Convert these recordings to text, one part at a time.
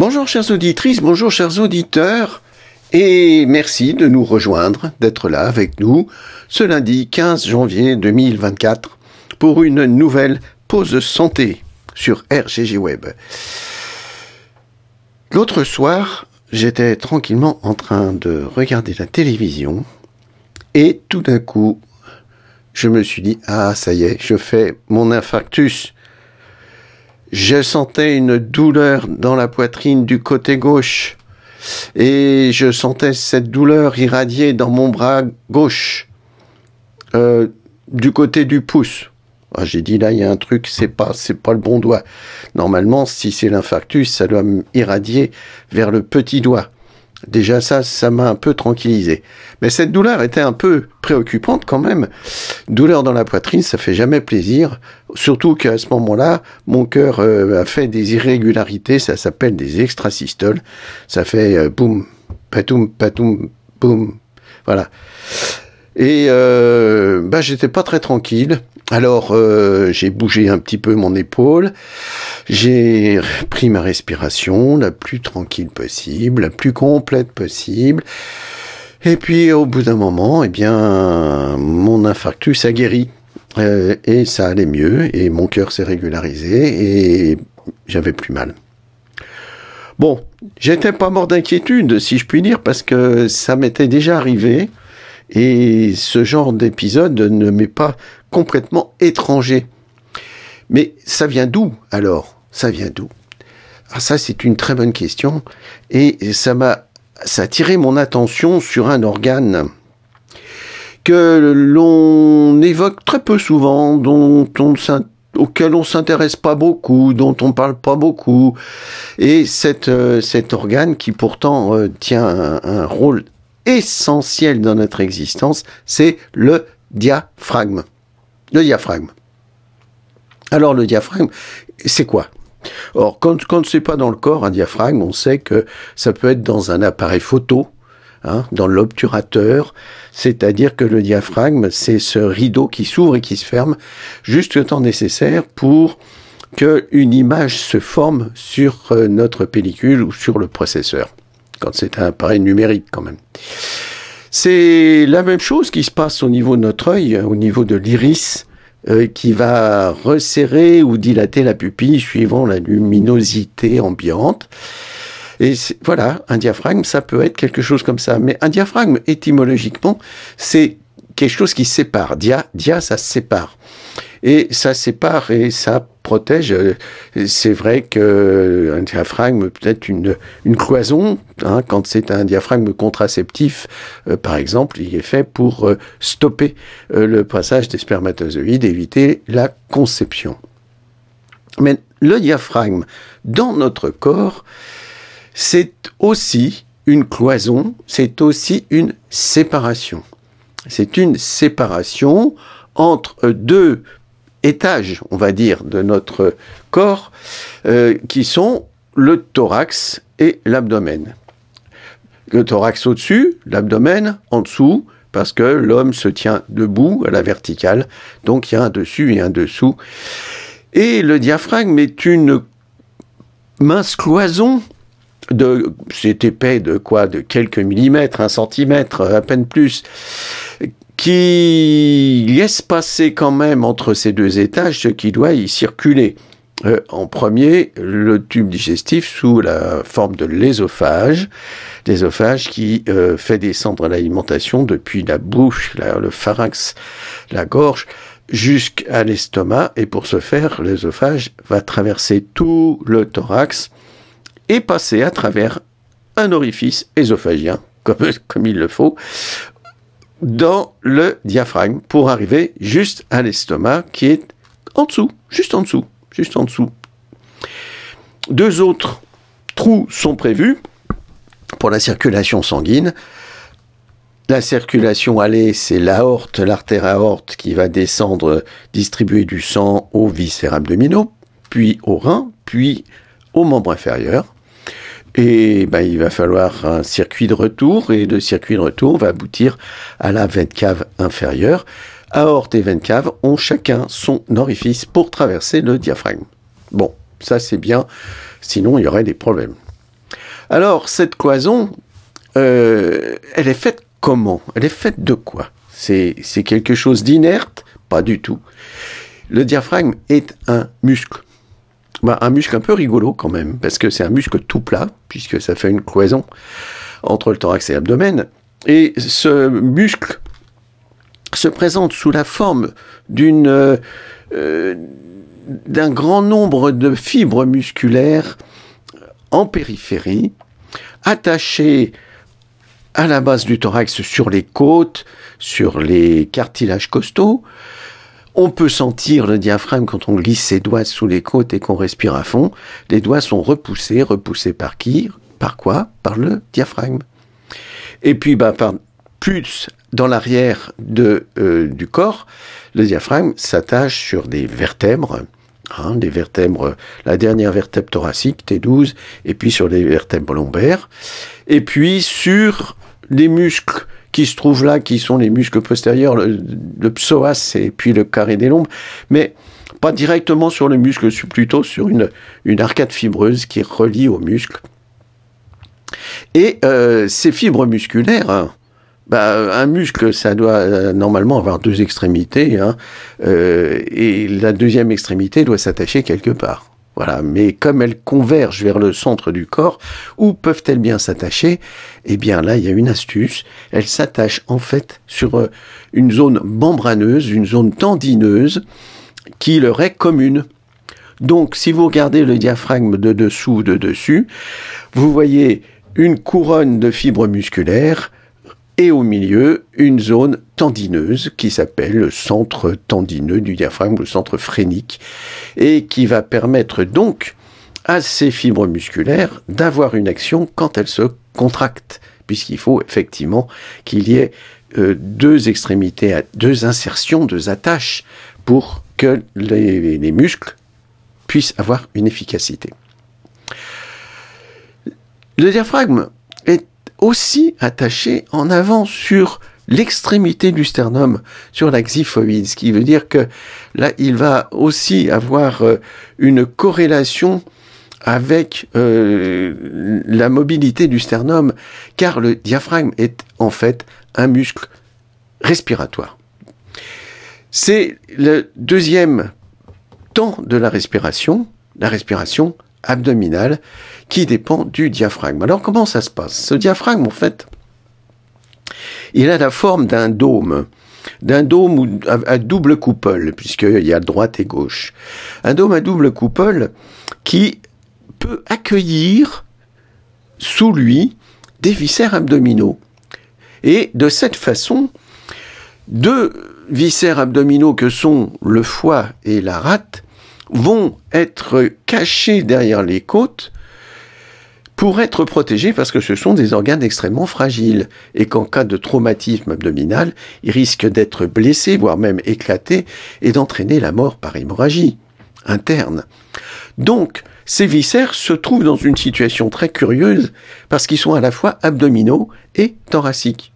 Bonjour chères auditrices, bonjour chers auditeurs, et merci de nous rejoindre, d'être là avec nous ce lundi 15 janvier 2024 pour une nouvelle pause santé sur RGG Web. L'autre soir, j'étais tranquillement en train de regarder la télévision et tout d'un coup, je me suis dit, ah ça y est, je fais mon infarctus. Je sentais une douleur dans la poitrine du côté gauche et je sentais cette douleur irradier dans mon bras gauche euh, du côté du pouce. Ah, j'ai dit là, il y a un truc, c'est pas, c'est pas le bon doigt. Normalement, si c'est l'infarctus, ça doit irradier vers le petit doigt. Déjà ça, ça m'a un peu tranquillisé. Mais cette douleur était un peu préoccupante quand même. Douleur dans la poitrine, ça fait jamais plaisir. Surtout qu'à ce moment-là, mon cœur euh, a fait des irrégularités, ça s'appelle des extrasystoles. Ça fait euh, boum, patoum, patoum, boum. Voilà. Et euh, bah, j'étais pas très tranquille. Alors euh, j'ai bougé un petit peu mon épaule, j'ai pris ma respiration la plus tranquille possible, la plus complète possible. Et puis au bout d'un moment, eh bien, mon infarctus a guéri. Euh, et ça allait mieux, et mon cœur s'est régularisé, et j'avais plus mal. Bon, j'étais pas mort d'inquiétude, si je puis dire, parce que ça m'était déjà arrivé. Et ce genre d'épisode ne m'est pas complètement étranger. Mais ça vient d'où alors? Ça vient d'où? Ah ça c'est une très bonne question. Et ça m'a ça a attiré mon attention sur un organe que l'on évoque très peu souvent, dont on auquel on s'intéresse pas beaucoup, dont on parle pas beaucoup, et cet, euh, cet organe qui pourtant euh, tient un, un rôle essentiel dans notre existence, c'est le diaphragme. Le diaphragme. Alors le diaphragme, c'est quoi? Or, quand, quand c'est pas dans le corps, un diaphragme, on sait que ça peut être dans un appareil photo, hein, dans l'obturateur, c'est-à-dire que le diaphragme, c'est ce rideau qui s'ouvre et qui se ferme juste le temps nécessaire pour qu'une image se forme sur euh, notre pellicule ou sur le processeur quand c'est un appareil numérique quand même. C'est la même chose qui se passe au niveau de notre œil, au niveau de l'iris, euh, qui va resserrer ou dilater la pupille suivant la luminosité ambiante. Et voilà, un diaphragme, ça peut être quelque chose comme ça. Mais un diaphragme, étymologiquement, c'est quelque chose qui sépare. Dia, dia, ça sépare et ça sépare et ça protège. C'est vrai que un diaphragme peut être une, une cloison. Hein, quand c'est un diaphragme contraceptif, euh, par exemple, il est fait pour euh, stopper euh, le passage des spermatozoïdes, éviter la conception. Mais le diaphragme dans notre corps, c'est aussi une cloison, c'est aussi une séparation. C'est une séparation entre deux étages, on va dire, de notre corps, euh, qui sont le thorax et l'abdomen. Le thorax au-dessus, l'abdomen en dessous, parce que l'homme se tient debout à la verticale, donc il y a un dessus et un dessous. Et le diaphragme est une mince cloison de, c'est épais de quoi, de quelques millimètres, un centimètre, à peine plus, qui laisse passer quand même entre ces deux étages ce qui doit y circuler. Euh, en premier, le tube digestif sous la forme de l'ésophage, l'ésophage qui euh, fait descendre l'alimentation depuis la bouche, le pharynx, la gorge, jusqu'à l'estomac. Et pour ce faire, l'ésophage va traverser tout le thorax et passer à travers un orifice ésophagien, comme, comme il le faut, dans le diaphragme pour arriver juste à l'estomac qui est en dessous, juste en dessous, juste en dessous. Deux autres trous sont prévus pour la circulation sanguine. La circulation allée, c'est l'aorte, l'artère aorte qui va descendre, distribuer du sang aux viscères abdominaux, puis aux reins, puis aux membres inférieurs. Et ben, il va falloir un circuit de retour, et le circuit de retour va aboutir à la veine cave inférieure. Aorte et veine cave ont chacun son orifice pour traverser le diaphragme. Bon, ça c'est bien, sinon il y aurait des problèmes. Alors, cette cloison, euh, elle est faite comment? Elle est faite de quoi? C'est quelque chose d'inerte? Pas du tout. Le diaphragme est un muscle. Bah, un muscle un peu rigolo quand même, parce que c'est un muscle tout plat, puisque ça fait une cloison entre le thorax et l'abdomen. Et ce muscle se présente sous la forme d'une euh, euh, d'un grand nombre de fibres musculaires en périphérie, attachées à la base du thorax sur les côtes, sur les cartilages costaux. On peut sentir le diaphragme quand on glisse ses doigts sous les côtes et qu'on respire à fond. Les doigts sont repoussés, repoussés par qui? Par quoi? Par le diaphragme. Et puis, bah, par, plus dans l'arrière euh, du corps, le diaphragme s'attache sur des vertèbres, hein, des vertèbres, la dernière vertèbre thoracique, T12, et puis sur les vertèbres lombaires, et puis sur les muscles qui se trouvent là, qui sont les muscles postérieurs, le, psoas et puis le carré des lombes, mais pas directement sur le muscle, plutôt sur une, arcade fibreuse qui relie au muscle. Et euh, ces fibres musculaires, hein, bah, un muscle, ça doit euh, normalement avoir deux extrémités, hein, euh, et la deuxième extrémité doit s'attacher quelque part. Mais comme elles convergent vers le centre du corps, où peuvent-elles bien s'attacher? Eh bien là, il y a une astuce. Elles s'attachent en fait sur euh, une zone membraneuse, une zone tendineuse, qui leur est commune. Donc, si vous regardez le diaphragme de dessous, de dessus, vous voyez une couronne de fibres musculaires et au milieu une zone tendineuse qui s'appelle le centre tendineux du diaphragme, le centre phrénique, et qui va permettre donc à ces fibres musculaires d'avoir une action quand elles se contractent, puisqu'il faut effectivement qu'il y ait euh, deux extrémités, deux insertions, deux attaches pour que les, les muscles puissent avoir une efficacité. Le diaphragme est aussi attaché en avant sur l'extrémité du sternum, sur la xiphoïde, ce qui veut dire que là, il va aussi avoir euh, une corrélation avec euh, la mobilité du sternum, car le diaphragme est en fait un muscle respiratoire. C'est le deuxième temps de la respiration, la respiration abdominale, qui dépend du diaphragme. Alors comment ça se passe? Ce diaphragme, en fait, il a la forme d'un dôme, d'un dôme à, double coupole, puisqu'il y a droite et gauche. Un dôme à double coupole qui peut accueillir sous lui des viscères abdominaux. Et de cette façon, deux viscères abdominaux que sont le foie et la rate vont être cachés derrière les côtes pour être protégés parce que ce sont des organes extrêmement fragiles et qu'en cas de traumatisme abdominal, ils risquent d'être blessés, voire même éclatés, et d'entraîner la mort par hémorragie interne. Donc, ces viscères se trouvent dans une situation très curieuse parce qu'ils sont à la fois abdominaux et thoraciques.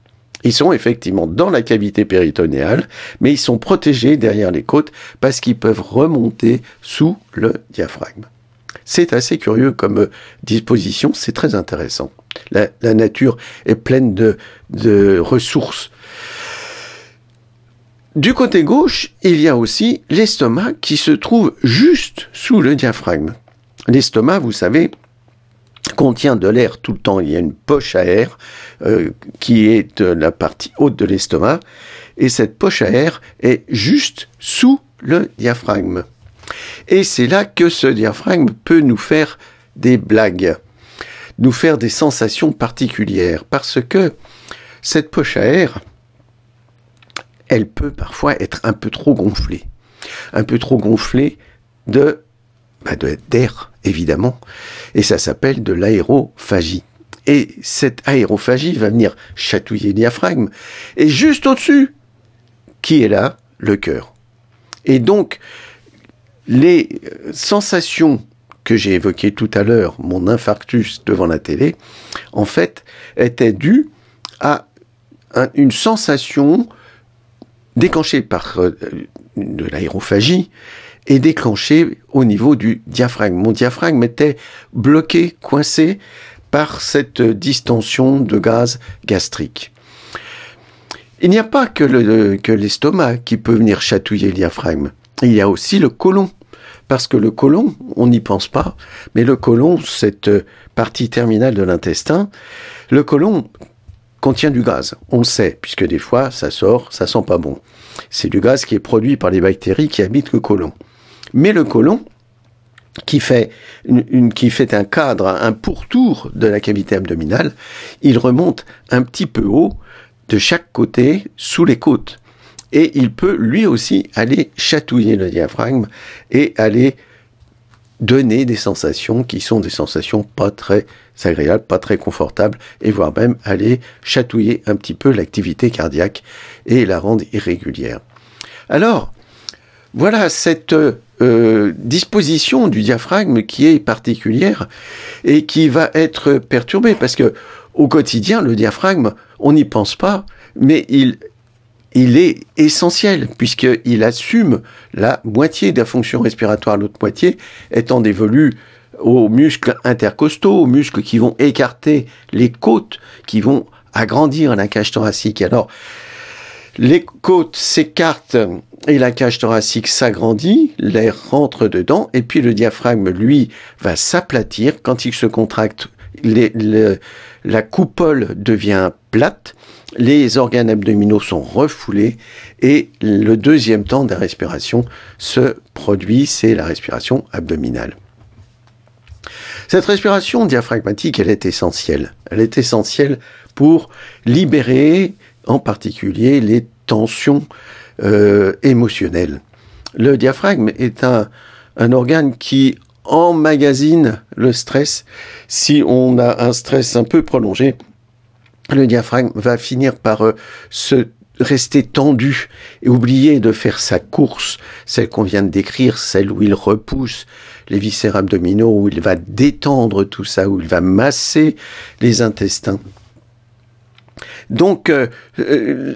Ils sont effectivement dans la cavité péritonéale, mais ils sont protégés derrière les côtes parce qu'ils peuvent remonter sous le diaphragme. C'est assez curieux comme euh, disposition, c'est très intéressant. La, nature est pleine de, de ressources. Du côté gauche, il y a aussi l'estomac qui se trouve juste sous le diaphragme. L'estomac, vous savez, contient de l'air tout le temps. Il y a une poche à air euh, qui est de la partie haute de l'estomac. Et cette poche à air est juste sous le diaphragme. Et c'est là que ce diaphragme peut nous faire des blagues, nous faire des sensations particulières, parce que cette poche à air, elle peut parfois être un peu trop gonflée, un peu trop gonflée de bah, d'air, évidemment, et ça s'appelle de l'aérophagie. Et cette aérophagie va venir chatouiller le diaphragme, et juste au-dessus, qui est là Le cœur. Et donc, les sensations que j'ai évoquées tout à l'heure, mon infarctus devant la télé, en fait, étaient dues à une sensation déclenchée par euh, de l'aérophagie et déclenchée au niveau du diaphragme. Mon diaphragme était bloqué, coincé par cette distension de gaz gastrique. Il n'y a pas que l'estomac qui peut venir chatouiller le diaphragme. Il y a aussi le côlon. Parce que le côlon, on n'y pense pas, mais le côlon, cette partie terminale de l'intestin, le côlon contient du gaz. On le sait, puisque des fois, ça sort, ça sent pas bon. C'est du gaz qui est produit par les bactéries qui habitent le côlon. Mais le côlon, qui fait, qui fait un cadre, un pourtour de la cavité abdominale, il remonte un petit peu haut de chaque côté sous les côtes. Et il peut lui aussi aller chatouiller le diaphragme et aller donner des sensations qui sont des sensations pas très agréables, pas très confortables, et voire même aller chatouiller un petit peu l'activité cardiaque et la rendre irrégulière. Alors, voilà cette euh, disposition du diaphragme qui est particulière et qui va être perturbée parce que au quotidien, le diaphragme, on n'y pense pas, mais il, il est essentiel puisqu'il assume la moitié de la fonction respiratoire, l'autre moitié étant dévolue aux muscles intercostaux, aux muscles qui vont écarter les côtes, qui vont agrandir la cage thoracique. Alors, les côtes s'écartent et la cage thoracique s'agrandit, l'air rentre dedans, et puis le diaphragme, lui, va s'aplatir. Quand il se contracte, la coupole devient plate, les organes abdominaux sont refoulés, et le deuxième temps de la respiration se produit, c'est la respiration abdominale. Cette respiration diaphragmatique, elle est essentielle. Elle est essentielle pour libérer en particulier les tensions euh, émotionnelles. Le diaphragme est un, un organe qui emmagasine le stress. Si on a un stress un peu prolongé, le diaphragme va finir par euh, se rester tendu et oublier de faire sa course, celle qu'on vient de décrire, celle où il repousse les viscères abdominaux, où il va détendre tout ça, où il va masser les intestins. Donc, euh, euh,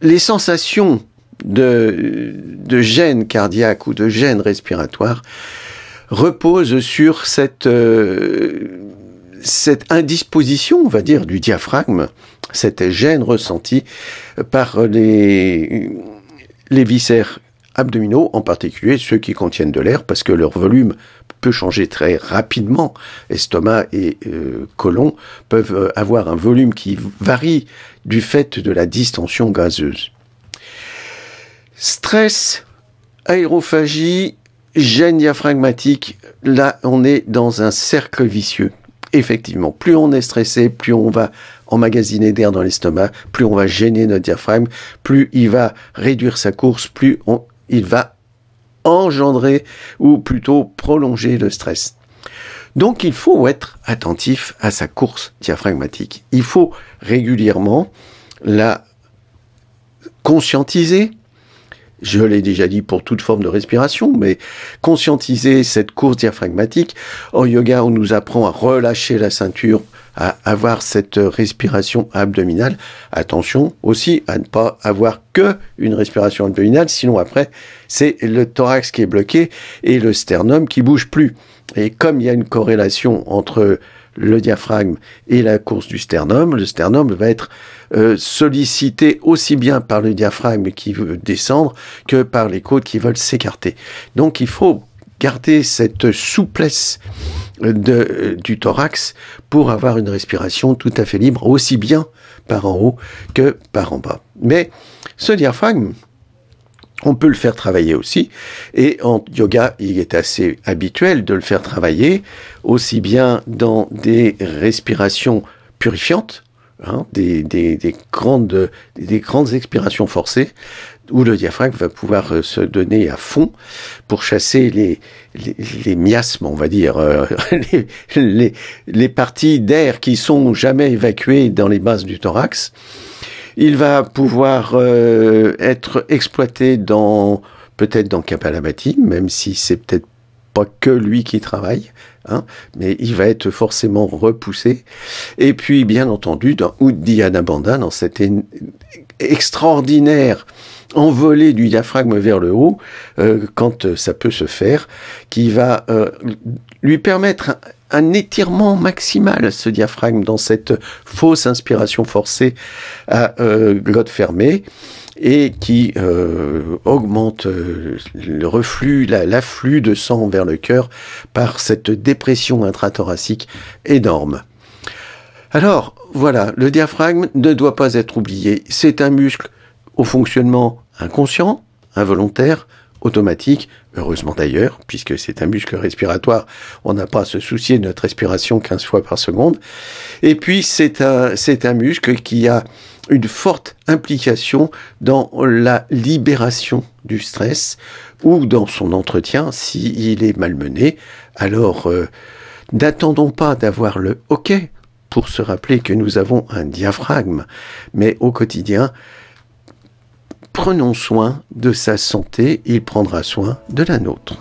les sensations de, de gêne cardiaque ou de gêne respiratoire reposent sur cette, euh, indisposition, on va dire, du diaphragme, cette gêne ressentie par les, les viscères abdominaux, en particulier ceux qui contiennent de l'air, parce que leur volume peut changer très rapidement. Estomac et euh, côlon peuvent euh, avoir un volume qui varie du fait de la distension gazeuse. Stress, aérophagie, gêne diaphragmatique, là on est dans un cercle vicieux. Effectivement, plus on est stressé, plus on va emmagasiner d'air dans l'estomac, plus on va gêner notre diaphragme, plus il va réduire sa course, plus on, il va engendrer ou plutôt prolonger le stress. Donc il faut être attentif à sa course diaphragmatique. Il faut régulièrement la conscientiser. Je l'ai déjà dit pour toute forme de respiration, mais conscientiser cette course diaphragmatique. En yoga, on nous apprend à relâcher la ceinture à avoir cette respiration abdominale. Attention aussi à ne pas avoir que une respiration abdominale, sinon après, c'est le thorax qui est bloqué et le sternum qui bouge plus. Et comme il y a une corrélation entre le diaphragme et la course du sternum, le sternum va être euh, sollicité aussi bien par le diaphragme qui veut descendre que par les côtes qui veulent s'écarter. Donc il faut garder cette souplesse de, du thorax pour avoir une respiration tout à fait libre, aussi bien par en haut que par en bas. Mais ce diaphragme, on peut le faire travailler aussi. Et en yoga, il est assez habituel de le faire travailler aussi bien dans des respirations purifiantes, hein, des, des, des, grandes, des grandes expirations forcées, où le diaphragme va pouvoir euh, se donner à fond pour chasser les, les, miasmes, on va dire, euh, les, les, parties d'air qui sont jamais évacuées dans les bases du thorax. Il va pouvoir euh, être exploité dans peut-être dans Kapalabhati, même si c'est peut-être pas que lui qui travaille, hein, mais il va être forcément repoussé. Et puis, bien entendu, dans Uddiyana dans cette extraordinaire envolée du diaphragme vers le haut, euh, quand ça peut se faire, qui va euh, lui permettre un étirement maximal, ce diaphragme, dans cette fausse inspiration forcée à euh, glotte fermée et qui euh, augmente euh, le reflux, l'afflux de sang vers le cœur par cette dépression intrathoracique énorme. Alors, voilà, le diaphragme ne doit pas être oublié. C'est un muscle au fonctionnement inconscient, involontaire, automatique, heureusement d'ailleurs, puisque c'est un muscle respiratoire, on n'a pas à se soucier de notre respiration 15 fois par seconde. Et puis c'est un, c'est un muscle qui a une forte implication dans la libération du stress ou dans son entretien s'il est malmené. Alors, euh, n'attendons pas d'avoir le OK pour se rappeler que nous avons un diaphragme, mais au quotidien, prenons soin de sa santé, il prendra soin de la nôtre.